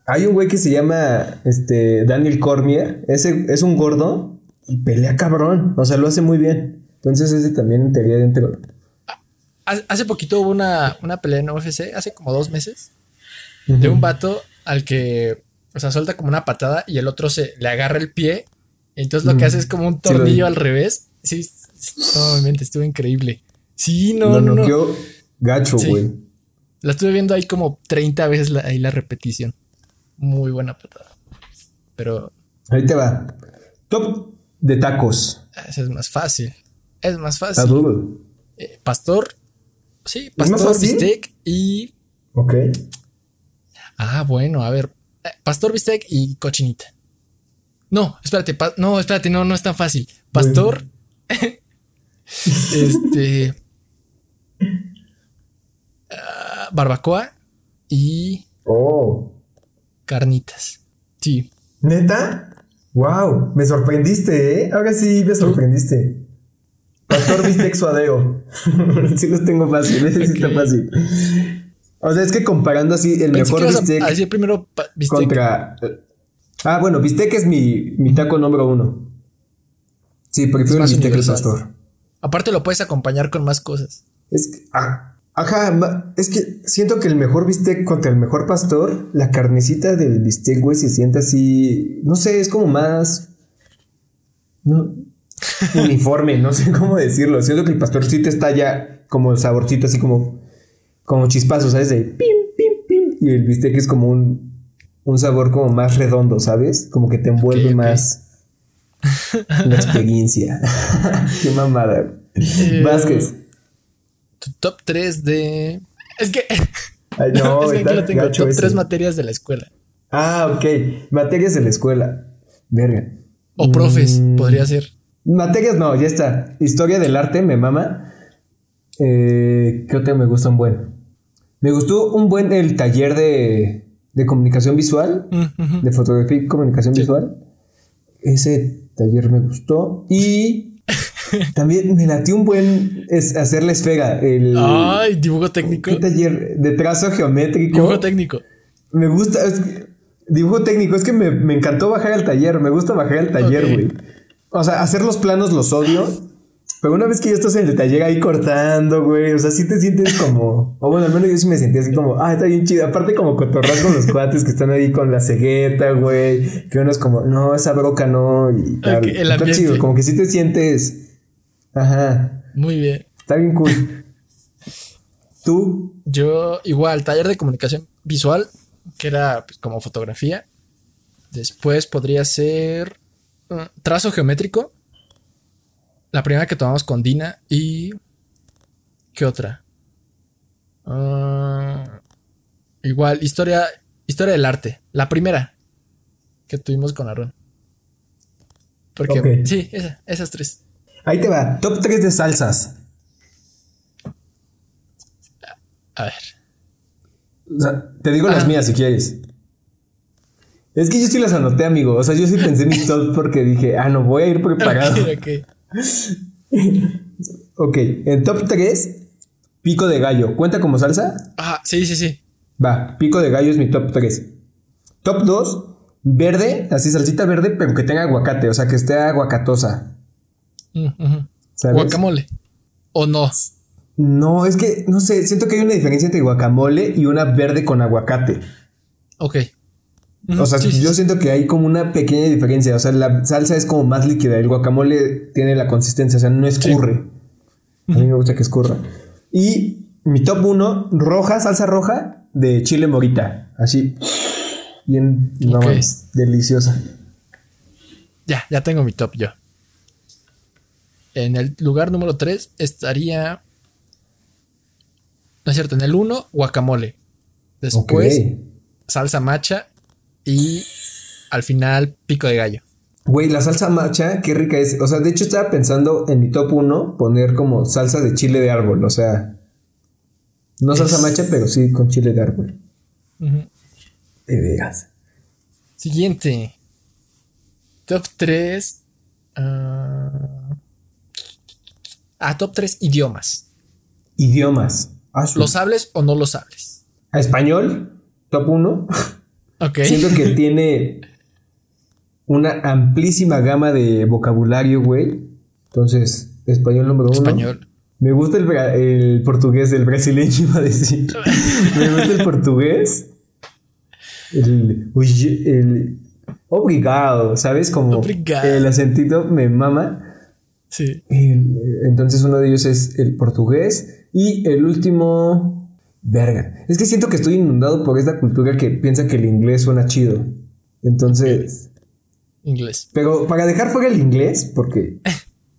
Hay un güey que se llama este, Daniel Cormier. Ese es un gordo y pelea cabrón. O sea, lo hace muy bien. Entonces ese también entraría dentro. Hace poquito hubo una, pelea en UFC, hace como dos meses, de un vato al que, o sea, suelta como una patada y el otro se le agarra el pie. entonces lo que hace es como un tornillo al revés. Sí, obviamente estuvo increíble. Sí, no, no. no. gacho, güey. La estuve viendo ahí como 30 veces ahí la repetición. Muy buena patada. Pero. Ahí te va. Top de tacos. Ese es más fácil. Es más fácil. Eh, pastor. Sí, pastor, bistec y. Ok. Ah, bueno, a ver. Eh, Pastor, bistec y cochinita. No, espérate, no, espérate, no, no es tan fácil. Pastor. este. ah, barbacoa y Oh. carnitas. Sí. ¿Neta? Wow, me sorprendiste, ¿eh? Ahora sí me sorprendiste. Pastor bistec suadeo. sí los tengo fácil, ese sí está fácil. O sea, es que comparando así el Pensé mejor bistec a decir primero bistec. contra. Ah, bueno, bistec es mi, mi taco número uno. Sí, prefiero el bistec al pastor. Aparte lo puedes acompañar con más cosas. Es que, ah, ajá, es que siento que el mejor bistec contra el mejor pastor, la carnecita del bistec, güey, se siente así, no sé, es como más no, uniforme, no sé cómo decirlo. Siento que el pastor sí te está ya como el saborcito, así como, como chispazo, ¿sabes? De pim, pim, pim. Y el bistec es como un, un sabor como más redondo, ¿sabes? Como que te envuelve más la experiencia. Qué mamada. Eh, Vázquez. Tu top 3 de. Es que. Ay, no, es que aquí lo tengo. Top ese. 3 materias de la escuela. Ah, ok. Materias de la escuela. Verga. O profes, Mm. podría ser. Materias no, ya está. Historia del arte, me mama. Eh, ¿Qué otra me gusta un buen? Me gustó un buen el taller de, de comunicación visual, Mm, de fotografía y comunicación visual. Ese taller me gustó. Y también me latió un buen es hacer la esfera. El, Ay, dibujo técnico. ¿Qué taller? De trazo geométrico. Dibujo técnico. Me gusta, es que- dibujo técnico, es que me, me encantó bajar al taller, me gusta bajar al taller, güey. O sea, hacer los planos los odio, pero una vez que ya estás en el taller ahí cortando, güey, o sea, sí te sientes como, o bueno, al menos yo sí me sentí así como, ah, está bien chido, aparte como cotorrar con los cuates que están ahí con la cegueta, güey, que uno es como, no, esa broca no, y tal. Ok, el está chido, como que sí te sientes, ajá, Muy bien. está bien cool. Tú, Yo, igual, taller de comunicación visual, que era pues, como fotografía. Después podría ser uh, trazo geométrico. La primera que tomamos con Dina y. ¿Qué otra? Ah, igual, historia, historia del arte. La primera que tuvimos con Aaron. Porque, sí, esa- esas tres. ahí te va, top 3 de salsas. A ver. O sea, te digo las Ah. mías si quieres. Es que yo sí las anoté, amigo. O sea, yo sí pensé en mis top porque dije, ah, no, voy a ir preparado. Ok, ok. Ok, en top 3, pico de gallo. ¿Cuenta como salsa? Ah, sí, sí, sí. Va, pico de gallo es mi top 3. Top 2, verde, así salsita verde, pero que tenga aguacate, o sea, que esté aguacatosa. ¿sabes? Guacamole. ¿O no? No, es que, no sé, siento que hay una diferencia entre guacamole y una verde con aguacate. Ok. O sea, Sí, yo siento que hay como una pequeña diferencia. O sea, la salsa es como más líquida. El guacamole tiene la consistencia, o sea, no escurre. A mí me gusta que escurra. Y mi top 1, roja, salsa roja de chile morita. Así. Bien, no Ok. mames, deliciosa. Ya, ya tengo mi top yo. En el lugar número 3 estaría. No es cierto, en el 1, guacamole. Después, salsa macha. Y al final, pico de gallo. Güey, la salsa macha, qué rica es. O sea, de hecho estaba pensando en mi top 1 poner como salsa de chile de árbol. O sea, no salsa Es- macha, pero sí con chile de árbol. De veras. Siguiente. Top 3. ah, top 3 idiomas. Idiomas. Ah, ¿Los hables o no los hables? A español, top 1. Siento que tiene una amplísima gama de vocabulario, güey. Entonces, español número uno. Español. Me gusta el, portugués, el brasileño iba a decir. Me gusta el portugués. El, el obrigado, ¿sabes? Como Obrigado. el acentito me mama. Sí. El- entonces uno de ellos es el portugués y el último... Verga. Es que siento que estoy inundado por esta cultura que piensa que el inglés suena chido. Entonces... Inglés. Pero para dejar fuera el inglés, porque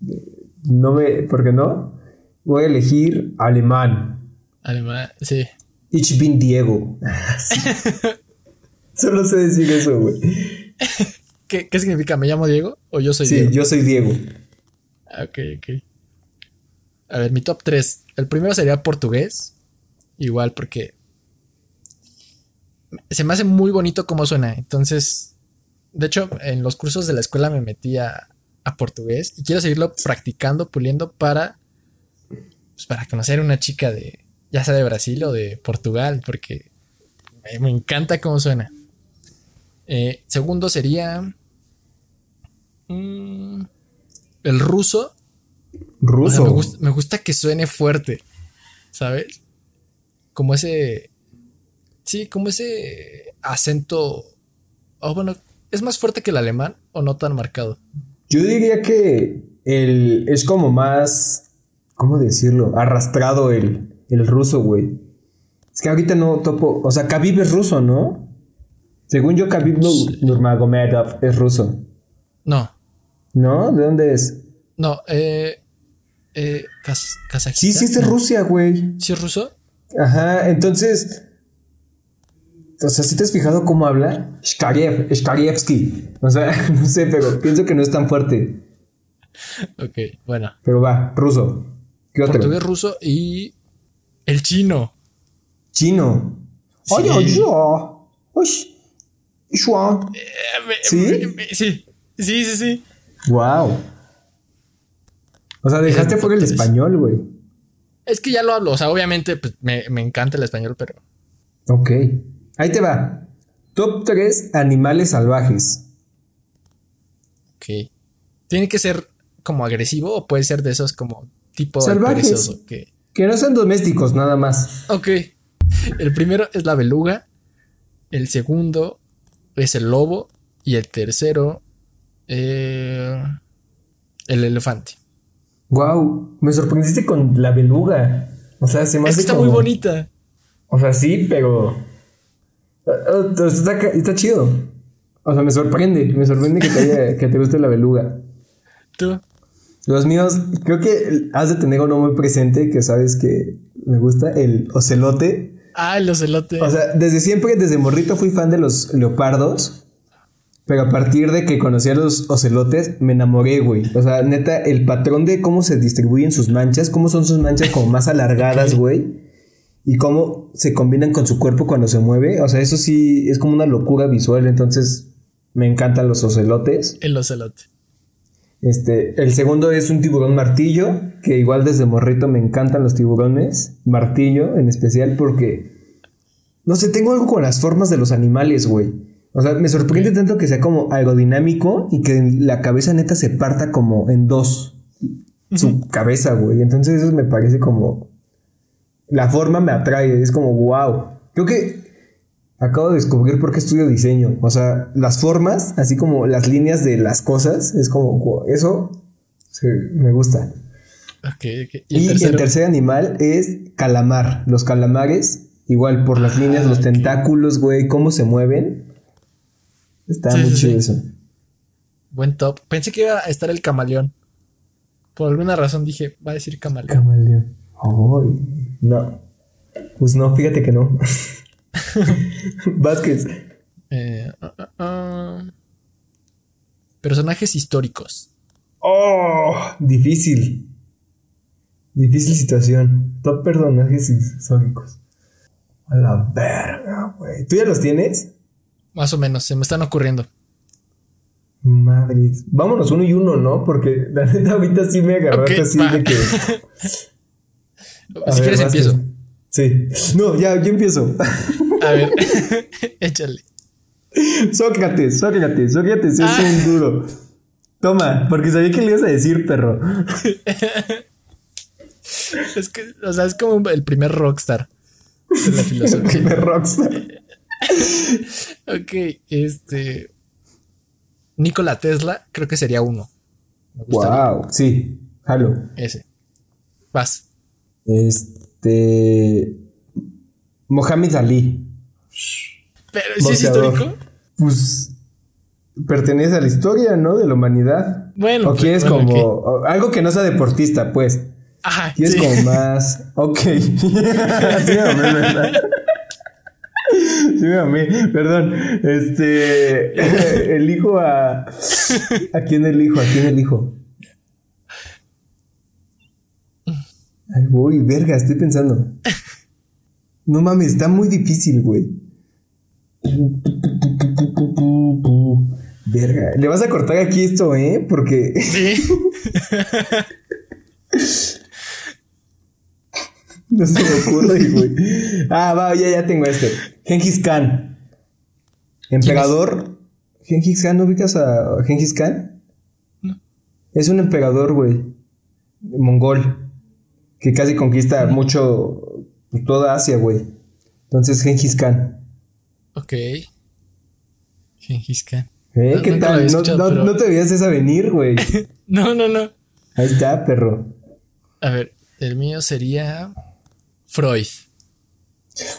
no me, porque no, voy a elegir alemán. Alemán, sí. Ich bin Diego. Solo sé decir eso, güey. ¿Qué, ¿Qué, significa? ¿Me llamo Diego o yo soy sí, Diego? Sí, yo soy Diego. Ok, ok. A ver, mi top 3. El primero sería portugués. Igual porque se me hace muy bonito cómo suena. Entonces, de hecho, en los cursos de la escuela me metí a, a portugués y quiero seguirlo practicando, puliendo para, pues, para conocer una chica de, ya sea de Brasil o de Portugal, porque me, me encanta cómo suena. Eh, segundo sería mm, el ruso. Ruso. O sea, me, gusta, me gusta que suene fuerte, ¿sabes? Como ese Sí, como ese acento. Oh, bueno, ¿es más fuerte que el alemán o no tan marcado? Yo diría que el, es como más. ¿Cómo decirlo? Arrastrado el, el ruso, güey. Es que ahorita no topo. O sea, Khabib es ruso, ¿no? Según yo, Khabib sí. Nurmagomedov es ruso. No. ¿No? ¿De dónde es? No, eh. eh Kaz Kazajistán. Sí, sí, es de no. Rusia, güey. ¿Sí es ruso? Ajá, entonces. O sea, si te has fijado cómo habla, Shkariev, Shkarievsky. O sea, no sé, pero pienso que no es tan fuerte. Ok, bueno. Pero va, ruso. ¿Qué otro? Portugués, ruso y el chino. Chino. Sí. Oye, yo. ¿Sí? Sí, sí, sí, sí. Wow. O sea, dejaste por el español, güey. Es que ya lo hablo. O sea, obviamente pues, me, me encanta el español, pero. Ok. Ahí te va. Top 3 animales salvajes. Ok. ¿Tiene que ser como agresivo o puede ser de esos como tipo salvajes? que no sean domésticos, nada más. Ok. El primero es la beluga. El segundo es el lobo. Y el tercero. Eh, el elefante. Wow, me sorprendiste con la beluga. O sea, se me es hace que está como... muy bonita. O sea, sí, pero. Está, está, chido. O sea, me sorprende. Me sorprende que te, haya, que te guste la beluga. ¿Tú? Los míos, creo que has de tener uno muy presente que sabes que me gusta, el ocelote. Ah, el ocelote. O sea, desde siempre, desde morrito fui fan de los leopardos. Pero a partir de que conocí a los ocelotes, me enamoré, güey. O sea, neta, el patrón de cómo se distribuyen sus manchas, cómo son sus manchas como más alargadas, güey y cómo se combinan con su cuerpo cuando se mueve. O sea, eso sí es como una locura visual. Entonces, me encantan los ocelotes. El ocelote. Este, el segundo es un tiburón martillo, que igual desde morrito me encantan los tiburones. Martillo en especial porque, no sé, tengo algo con las formas de los animales, güey. O sea, me sorprende tanto que sea como aerodinámico y que la cabeza neta se parta como en dos. Su uh -huh. cabeza, güey. Entonces eso me parece como la forma me atrae, es como wow. Creo que acabo de descubrir por qué estudio diseño. O sea, las formas, así como las líneas de las cosas, es como wow, eso sí, me gusta. Okay, okay. ¿Y, el, y el, tercer animal es calamar. Los calamares, igual por las ah, líneas, los okay. tentáculos, güey, cómo se mueven. Está sí, muy sí, chido sí. eso. Buen top. Pensé que iba a estar el camaleón. Por alguna razón dije, va a decir camaleón. Camaleón. Oh, no. Pues no, fíjate que no. Vázquez. Eh, uh, uh, personajes históricos. Oh, difícil. Difícil situación. Top personajes históricos. A la verga, güey. ¿Tú ya los tienes? Más o menos, se me están ocurriendo. Madres. Vámonos uno y uno, ¿no? Porque la neta ahorita sí me agarraste okay, así va. de que. A si ver, quieres empiezo. Sí. No, ya, yo empiezo. A ver, échale. Sócrates, Sócrates, Sócrates ah. es un duro. Toma, porque sabía que le ibas a decir, perro. es que, o sea, es como el primer rockstar de la filosofía. el primer rockstar. ok, este. Nikola Tesla, creo que sería uno. Wow, sí, jalo. Ese. Vas. Este. Mohamed Ali. Pero ¿sí es histórico? Pues. pertenece a la historia, ¿no? De la humanidad. Bueno, o quieres bueno, como algo que no sea deportista, pues. Ajá, Quieres sí. como más. Ok. sí, me amé, ¿verdad? Sí, me amé. Perdón. Este. Elijo a. ¿A quién elijo? ¿A quién elijo? Ay, voy, verga, estoy pensando. No mames, está muy difícil, güey. Verga. Le vas a cortar aquí esto, ¿eh? Porque. Sí. No se me ocurre, güey. Ah, va, ya, ya tengo este. Gengis Khan. Emperador. Gengis Khan, ¿no ubicas a Gengis Khan? No. Es un emperador, güey. Mongol. Que casi conquista mucho. pues, toda Asia, güey. Entonces, Gengis Khan. Ok. Gengis Khan. ¿Eh? No, ¿Qué tal? no- pero- no te veías esa venir, güey. No, no, no. Ahí está, perro. A ver, el mío sería Freud.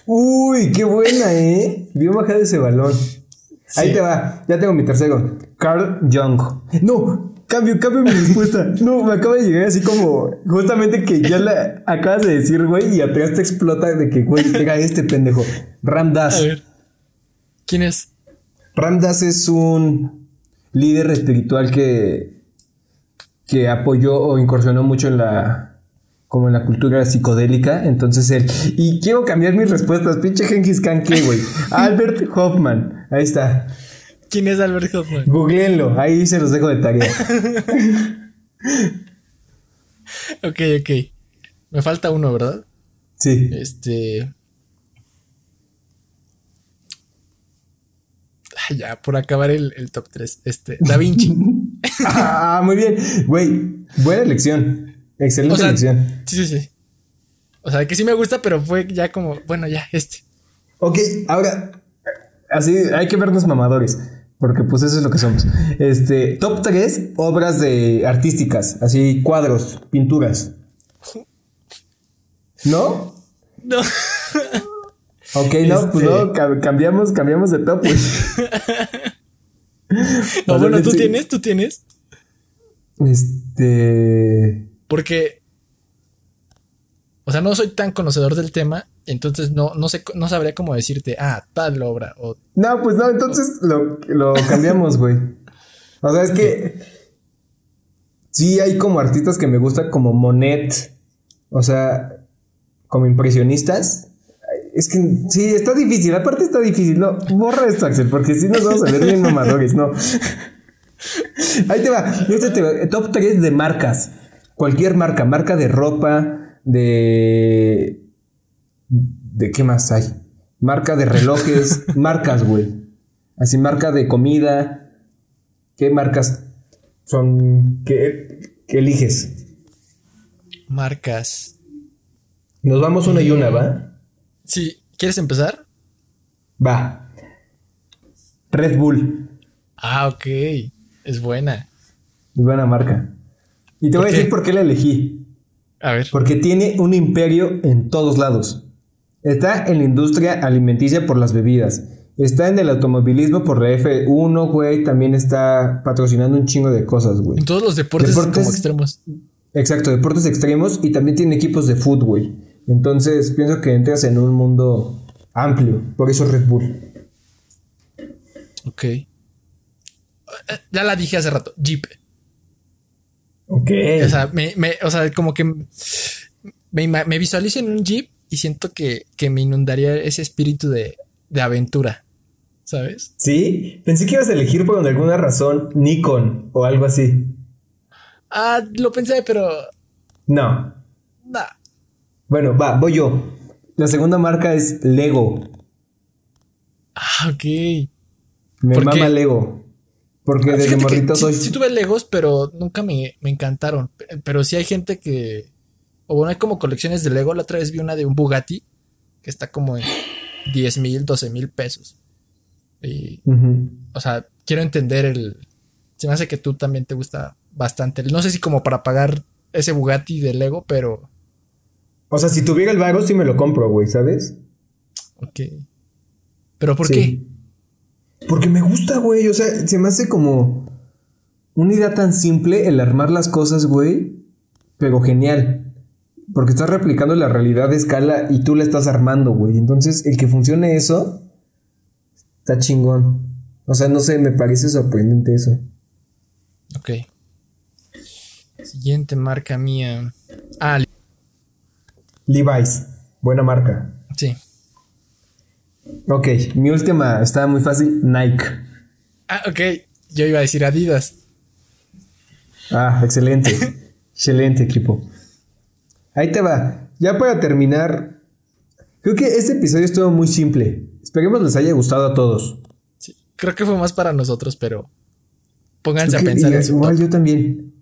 Uy, qué buena, ¿eh? Bien bajado ese balón. Ahí te va. Ya tengo mi tercero. Carl Jung. No, cambio, cambio mi respuesta. No, me acaba de llegar así como justamente que ya la acabas de decir, güey, y atrás te explota de que, güey, pega este pendejo. Ram Dass. A ver. ¿Quién es? Ram Dass es un líder espiritual que, que apoyó o incursionó mucho en la como en la cultura psicodélica, entonces él y quiero cambiar mis respuestas, pinche Genghis Khan ¿qué, güey? Albert Hoffman, ahí está. ¿Quién es Albert Hoffman? Googleenlo, ahí se los dejo de tarea. Ok, ok. Me falta uno, ¿verdad? Sí. Este. Ay, ya, por acabar el, el top 3. Este, Da Vinci. Ah, muy bien. Güey, buena elección. Excelente O sea, elección. sí, sí, sí. O sea, que sí me gusta, pero fue ya como, bueno, ya, este. Ok, ahora, así hay que vernos mamadores, porque pues eso es lo que somos. Este, top 3 obras de artísticas, así cuadros, pinturas. ¿No? No. Ok, no, pues Este- no, ca- cambiamos, cambiamos de top, güey. O O sea, bueno, tú tienes, tú tienes. Este. Porque. O sea, no soy tan conocedor del tema. Entonces no, no sé, no sabría cómo decirte, ah, tal obra. O No, pues no, entonces lo, lo cambiamos, güey. O sea, es que. Sí, hay como artistas que me gustan, como Monet. O sea, como impresionistas. Es que sí, está difícil. Aparte, está difícil. No, borra esto, Axel, porque si nos vamos a ver bien mamadores, no. Ahí te va. Este te va. Top 3 de marcas. Cualquier marca. Marca de ropa, de. ¿De qué más hay? Marca de relojes, marcas, güey. Así, marca de comida. ¿Qué marcas son? ¿Qué, qué eliges? marcas. Nos vamos una y una, ¿va? Sí, ¿quieres empezar? Va. Red Bull. Ah, ok. Es buena. Es buena marca. Y te ¿Por voy a qué? decir por qué la elegí. A ver. Porque tiene un imperio en todos lados. Está en la industria alimenticia por las bebidas. Está en el automovilismo por la F1, güey. También está patrocinando un chingo de cosas, güey. En todos los deportes, Deportes- como extremos. Exacto, deportes extremos y también tiene equipos de fútbol, güey. Entonces pienso que entras en un mundo amplio. Por eso Red Bull. Ok. Eh, Ya la dije hace rato. Jeep. Ok. O sea, me, me- o sea, como que me, me visualizo en un Jeep y siento que, que me inundaría ese espíritu de, de aventura. ¿Sabes? Sí, pensé que ibas a elegir por alguna razón Nikon o algo así. Ah, lo pensé, pero. No. Nah. Bueno, va, voy yo. La segunda marca es Lego. Ah, ok. Me ¿Por mama qué? Lego. Porque desde morrito soy. sí tuve Legos, pero nunca me, me encantaron. Pero sí hay gente que. O bueno, hay como colecciones de Lego. La otra vez vi una de un Bugatti que está como en 10 mil, 12 mil pesos. Y, o sea, quiero entender el. Se me hace que tú también te gusta bastante. No sé si como para pagar ese Bugatti de Lego, pero. O sea, si tuviera el varo, sí me lo compro, güey, ¿sabes? Ok. ¿Pero por Sí. qué? Porque me gusta, güey. O sea, se me hace como una idea tan simple el armar las cosas, güey. Pero genial. Porque estás replicando la realidad de escala y tú la estás armando, güey. Entonces, el que funcione eso, está chingón. O sea, no sé, me parece sorprendente eso. Ok. Siguiente marca mía. Ah, Levi's. Buena marca. sí. Ok, mi última está muy fácil. Nike. Ah, ok. Yo iba a decir Adidas. Ah, excelente. excelente equipo. Ahí te va. Ya para terminar, creo que este episodio estuvo muy simple. Esperemos les haya gustado a todos. Sí. Creo que fue más para nosotros, pero pónganse a Creo pensar en su igual top. yo también.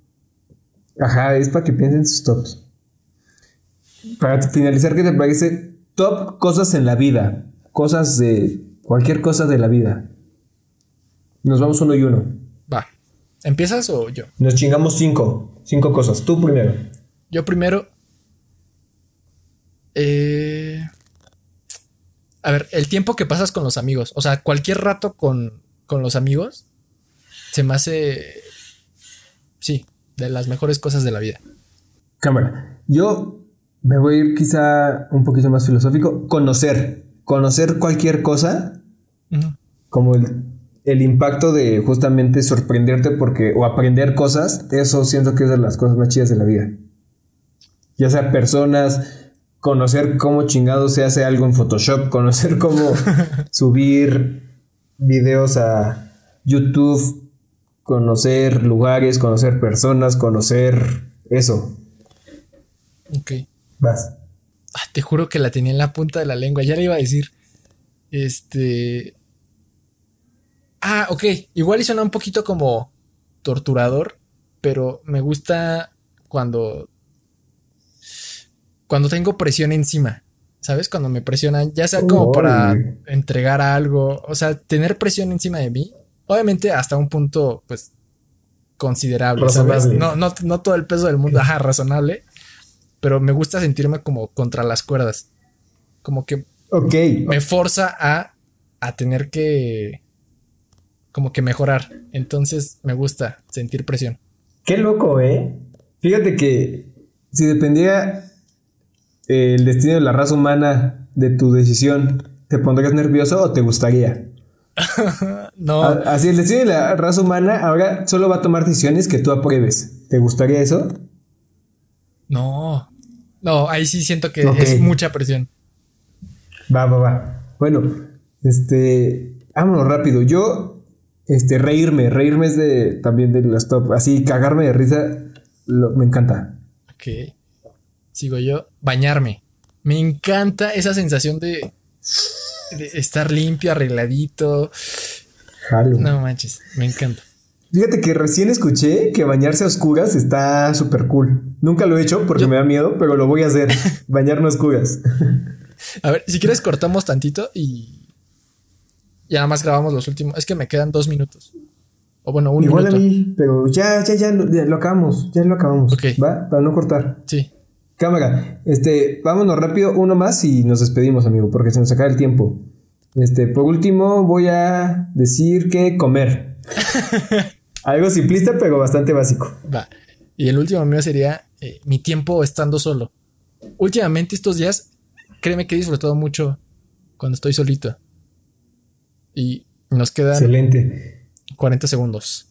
Ajá, es para que piensen sus tops. Para finalizar, ¿qué te parece? Top cosas en la vida. Cosas de. Cualquier cosa de la vida. Nos vamos uno y uno. Va. ¿Empiezas o yo? Nos chingamos cinco. Cinco cosas. Tú primero. Yo primero. Eh, a ver, el tiempo que pasas con los amigos. O sea, cualquier rato con, con los amigos se me hace. Sí, de las mejores cosas de la vida. Cámara. Yo me voy a ir quizá un poquito más filosófico. Conocer. Conocer cualquier cosa. Como el, el impacto de justamente sorprenderte porque. o aprender cosas. Eso siento que es de las cosas más chidas de la vida. Ya sea personas. Conocer cómo chingado se hace algo en Photoshop. Conocer cómo subir videos a YouTube. Conocer lugares, conocer personas, conocer eso. Ok. Vas. Ah, te juro que la tenía en la punta de la lengua. Ya le iba a decir. Este. Ah, ok. Igual y suena un poquito como torturador. Pero me gusta cuando. Cuando tengo presión encima. ¿Sabes? Cuando me presionan. Ya sea como para entregar algo. O sea, tener presión encima de mí. Obviamente hasta un punto, pues. Considerable. No, no, no todo el peso del mundo. Ajá, razonable pero me gusta sentirme como contra las cuerdas. Como que Ok. me forza a, a tener que como que mejorar. Entonces me gusta sentir presión. Qué loco, ¿eh? Fíjate que si dependiera eh, el destino de la raza humana de tu decisión, ¿te pondrías nervioso o te gustaría? No, A- Así, el destino de la raza humana ahora solo va a tomar decisiones que tú apruebes. ¿Te gustaría eso? no. No, ahí sí siento que es mucha presión. Va, va, va. Bueno, este. Vámonos rápido. Yo, este, reírme. Reírme es de también de las top. Así, cagarme de risa. lo- me encanta. Ok. Sigo yo. Bañarme. Me encanta esa sensación de, de estar limpio, arregladito. Jalo. No manches, me encanta. Fíjate que recién escuché que bañarse a oscuras está súper cool. Nunca lo he hecho porque Yo- me da miedo, pero lo voy a hacer. Bañarme a oscuras. A ver, si quieres cortamos tantito y ya nada más grabamos los últimos. Es que me quedan dos minutos. O bueno, un Igual minuto. a mí, pero ya, ya, ya, lo- ya lo acabamos. Ya lo acabamos. Ok. ¿Va? Para no cortar. Sí. Cámara, este, vámonos rápido, uno más y nos despedimos, amigo, porque se nos acaba el tiempo. Este, por último, voy a decir que comer. Algo simplista, pero bastante básico. Va. Y el último mío sería eh, mi tiempo estando solo. Últimamente estos días, créeme que he disfrutado mucho cuando estoy solito. Y nos quedan Excelente. 40 segundos.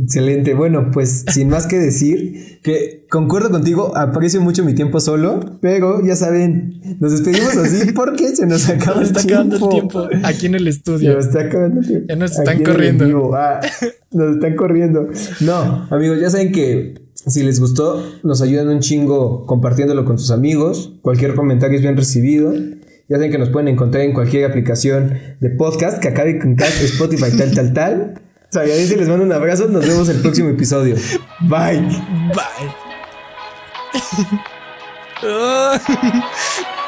Excelente. Bueno, pues sin más que decir, que concuerdo contigo, aprecio mucho mi tiempo solo, pero ya saben, nos despedimos así porque se nos acaba Nos el está tiempo. acabando el tiempo aquí en el Se estudio. nos está acabando el tiempo. Ya nos están en el corriendo. Ah, nos están corriendo. No, amigos, ya saben que si les gustó, nos ayudan un chingo compartiéndolo con sus amigos. Cualquier comentario es bien recibido. Ya saben que nos pueden encontrar en cualquier aplicación de podcast que acabe con Spotify, tal, tal, tal. Sayadis, les mando un abrazo. Nos vemos el próximo episodio. Bye. Bye.